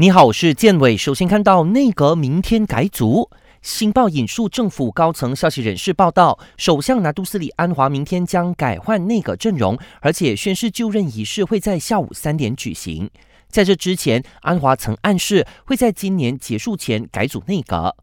你好，我是建伟。首先看到内阁明天改组，新报引述政府高层消息人士报道，首相拿督斯里安华明天将改换内阁阵容，而且宣誓就任仪式会在下午三点举行。在这之前，安华曾暗示会在今年结束前改组内阁。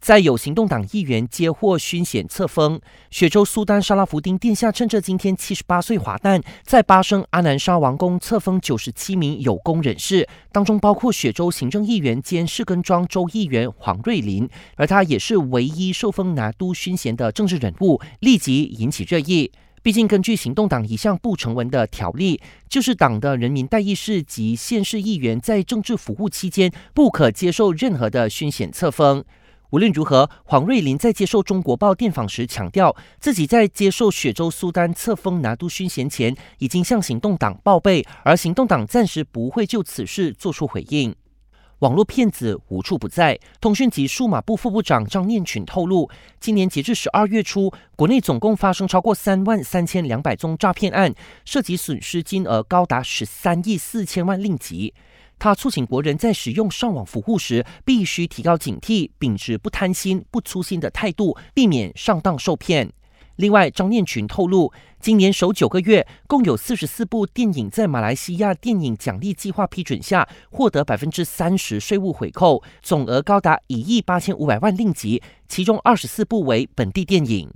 再有行动党议员接获凶险册封，雪州苏丹沙拉福丁殿下趁着今天七十八岁华诞，在巴生阿南沙王宫册封九十七名有功人士，当中包括雪州行政议员兼士根庄州议员黄瑞林，而他也是唯一受封拿督勋衔的政治人物，立即引起热议。毕竟，根据行动党一项不成文的条例，就是党的人民代议士及县市议员在政治服务期间不可接受任何的勋衔册封。无论如何，黄瑞林在接受中国报电访时强调，自己在接受雪州苏丹册封拿督勋衔前，已经向行动党报备，而行动党暂时不会就此事做出回应。网络骗子无处不在，通讯及数码部副部长张念群透露，今年截至十二月初，国内总共发生超过三万三千两百宗诈骗案，涉及损失金额高达十三亿四千万令吉。他促请国人在使用上网服务时，必须提高警惕，秉持不贪心、不粗心的态度，避免上当受骗。另外，张念群透露，今年首九个月，共有四十四部电影在马来西亚电影奖励计划批准下，获得百分之三十税务回扣，总额高达一亿八千五百万令吉，其中二十四部为本地电影。